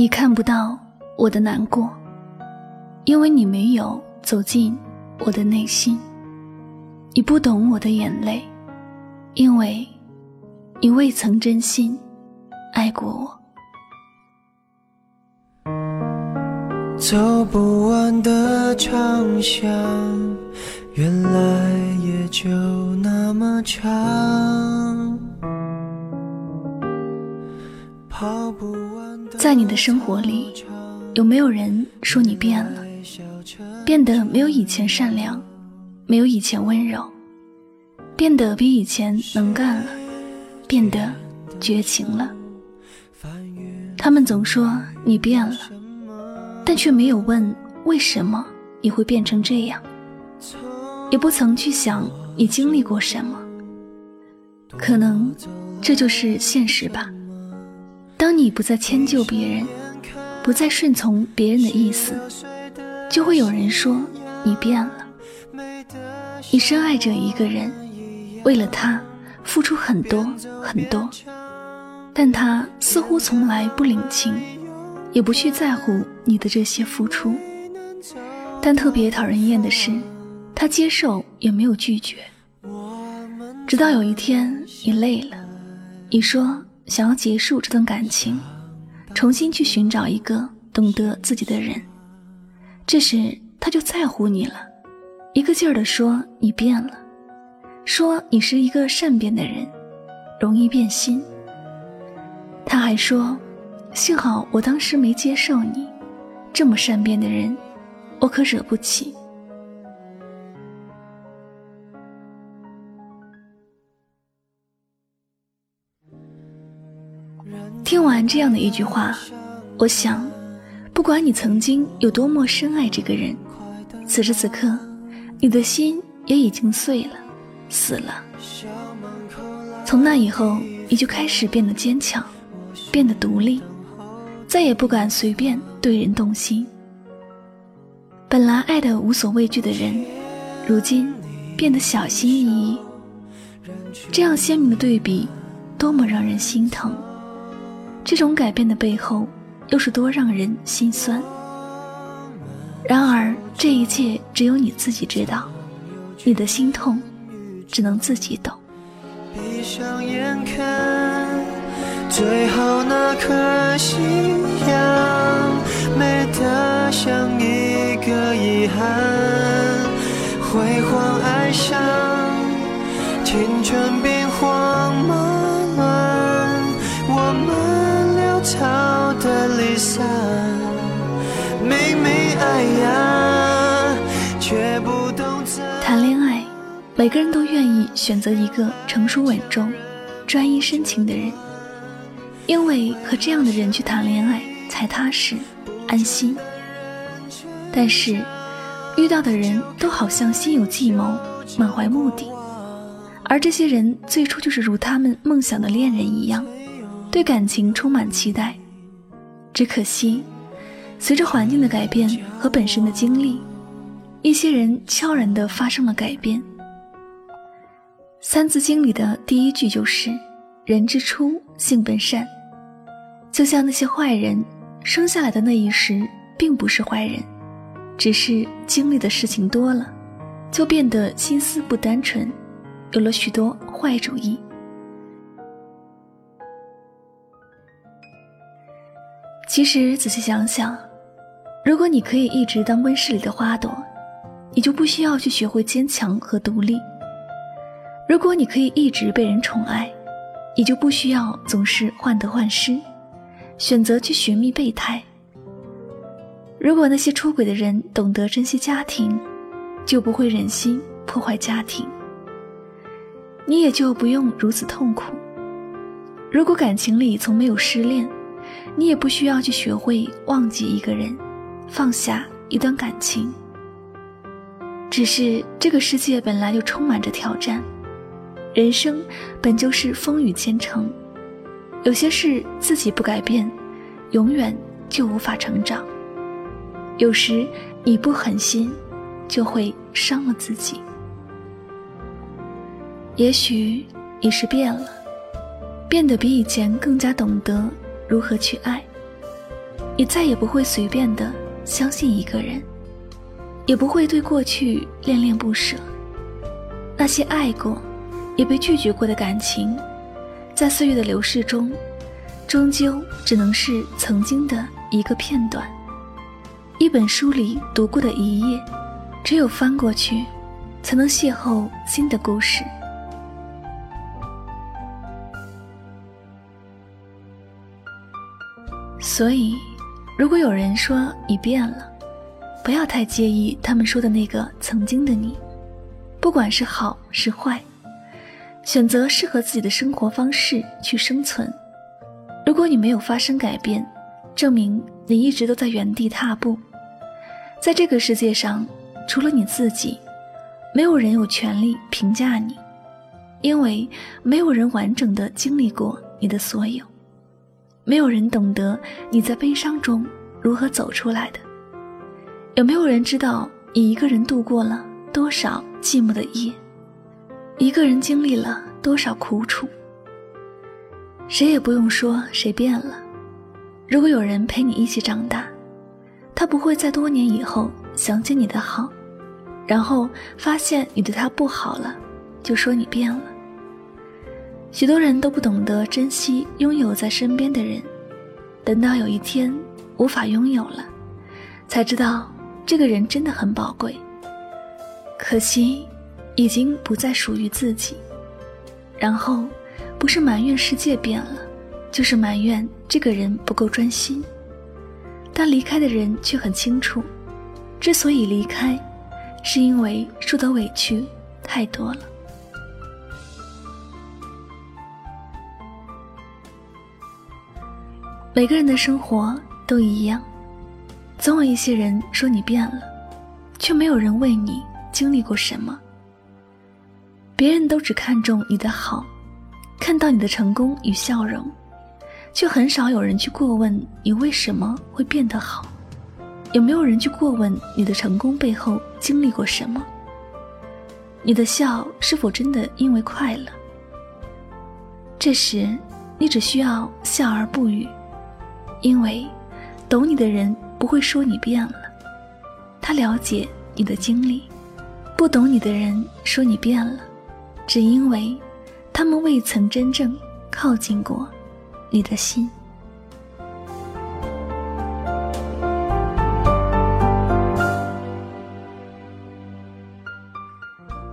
你看不到我的难过，因为你没有走进我的内心；你不懂我的眼泪，因为你未曾真心爱过我。走不完的长巷，原来也就那么长。在你的生活里，有没有人说你变了，变得没有以前善良，没有以前温柔，变得比以前能干了，变得绝情了？他们总说你变了，但却没有问为什么你会变成这样，也不曾去想你经历过什么。可能这就是现实吧。当你不再迁就别人，不再顺从别人的意思，就会有人说你变了。你深爱着一个人，为了他付出很多很多，但他似乎从来不领情，也不去在乎你的这些付出。但特别讨人厌的是，他接受也没有拒绝。直到有一天你累了，你说。想要结束这段感情，重新去寻找一个懂得自己的人，这时他就在乎你了，一个劲儿的说你变了，说你是一个善变的人，容易变心。他还说，幸好我当时没接受你，这么善变的人，我可惹不起。听完这样的一句话，我想，不管你曾经有多么深爱这个人，此时此刻，你的心也已经碎了，死了。从那以后，你就开始变得坚强，变得独立，再也不敢随便对人动心。本来爱的无所畏惧的人，如今变得小心翼翼。这样鲜明的对比，多么让人心疼。这种改变的背后，又是多让人心酸。然而，这一切只有你自己知道，你的心痛，只能自己懂。闭上眼看，最后那颗夕阳，美得像一个遗憾。辉煌爱上，青春谈恋爱，每个人都愿意选择一个成熟稳重、专一深情的人，因为和这样的人去谈恋爱才踏实、安心。但是，遇到的人都好像心有计谋、满怀目的，而这些人最初就是如他们梦想的恋人一样，对感情充满期待。只可惜，随着环境的改变和本身的经历，一些人悄然地发生了改变。《三字经》里的第一句就是“人之初，性本善”，就像那些坏人生下来的那一时并不是坏人，只是经历的事情多了，就变得心思不单纯，有了许多坏主意。其实仔细想想，如果你可以一直当温室里的花朵，你就不需要去学会坚强和独立；如果你可以一直被人宠爱，你就不需要总是患得患失，选择去寻觅备胎。如果那些出轨的人懂得珍惜家庭，就不会忍心破坏家庭，你也就不用如此痛苦。如果感情里从没有失恋，你也不需要去学会忘记一个人，放下一段感情。只是这个世界本来就充满着挑战，人生本就是风雨兼程，有些事自己不改变，永远就无法成长。有时你不狠心，就会伤了自己。也许你是变了，变得比以前更加懂得。如何去爱？你再也不会随便的相信一个人，也不会对过去恋恋不舍。那些爱过，也被拒绝过的感情，在岁月的流逝中，终究只能是曾经的一个片段。一本书里读过的一页，只有翻过去，才能邂逅新的故事。所以，如果有人说你变了，不要太介意他们说的那个曾经的你，不管是好是坏，选择适合自己的生活方式去生存。如果你没有发生改变，证明你一直都在原地踏步。在这个世界上，除了你自己，没有人有权利评价你，因为没有人完整的经历过你的所有。没有人懂得你在悲伤中如何走出来的，有没有人知道你一个人度过了多少寂寞的夜，一个人经历了多少苦楚？谁也不用说谁变了。如果有人陪你一起长大，他不会在多年以后想起你的好，然后发现你对他不好了，就说你变了。许多人都不懂得珍惜拥有在身边的人，等到有一天无法拥有了，才知道这个人真的很宝贵。可惜，已经不再属于自己。然后，不是埋怨世界变了，就是埋怨这个人不够专心。但离开的人却很清楚，之所以离开，是因为受的委屈太多了。每个人的生活都一样，总有一些人说你变了，却没有人为你经历过什么。别人都只看重你的好，看到你的成功与笑容，却很少有人去过问你为什么会变得好，有没有人去过问你的成功背后经历过什么？你的笑是否真的因为快乐？这时，你只需要笑而不语。因为，懂你的人不会说你变了，他了解你的经历；不懂你的人说你变了，只因为他们未曾真正靠近过你的心。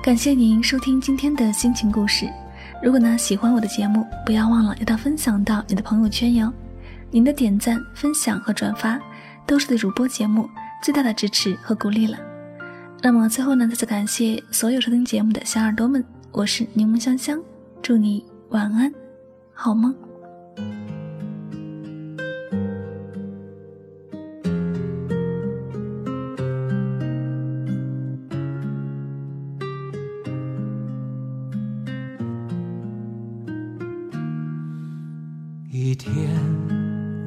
感谢您收听今天的心情故事。如果呢喜欢我的节目，不要忘了要到分享到你的朋友圈哟。您的点赞、分享和转发，都是对主播节目最大的支持和鼓励了。那么最后呢，再次感谢所有收听节目的小耳朵们，我是柠檬香香，祝你晚安，好梦。